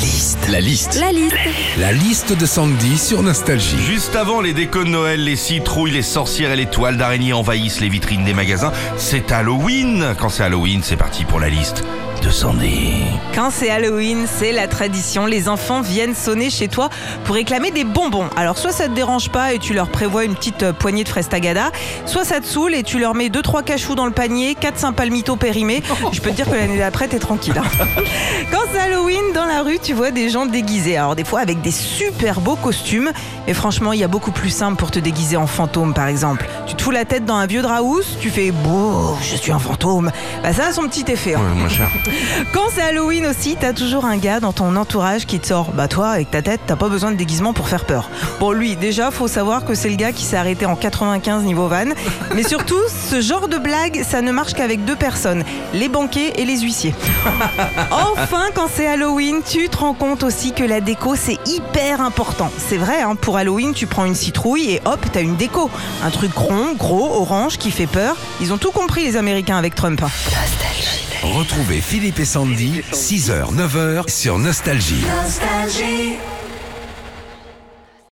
liste. La liste. La liste. La liste de Sandy sur Nostalgie. Juste avant les décos de Noël, les citrouilles, les sorcières et les toiles d'araignée envahissent les vitrines des magasins. C'est Halloween. Quand c'est Halloween, c'est parti pour la liste de Sandy. Quand c'est Halloween, c'est la tradition. Les enfants viennent sonner chez toi pour réclamer des bonbons. Alors soit ça te dérange pas et tu leur prévois une petite euh, poignée de fraises tagada, soit ça te saoule et tu leur mets 2-3 cachous dans le panier, 4-5 palmitos périmés. Je peux te dire que l'année d'après, t'es tranquille. hein. Quand c'est Halloween, la rue, tu vois des gens déguisés. Alors des fois avec des super beaux costumes. Et franchement, il y a beaucoup plus simple pour te déguiser en fantôme, par exemple. Tu te fous la tête dans un vieux drap housse, tu fais « Bouh, je suis un fantôme ». Bah ça a son petit effet. hein. cher. Quand c'est Halloween aussi, t'as toujours un gars dans ton entourage qui te sort. Bah toi, avec ta tête, t'as pas besoin de déguisement pour faire peur. Bon, lui, déjà, faut savoir que c'est le gars qui s'est arrêté en 95 niveau van. Mais surtout, ce genre de blague, ça ne marche qu'avec deux personnes, les banquiers et les huissiers. Enfin, quand c'est Halloween, tu te rends compte aussi que la déco, c'est hyper important. C'est vrai, hein, pour Halloween, tu prends une citrouille et hop, t'as une déco. Un truc rond, gros, orange, qui fait peur. Ils ont tout compris, les Américains, avec Trump. hein. Retrouvez Philippe et Sandy, 6h, 9h sur Nostalgie. Nostalgie.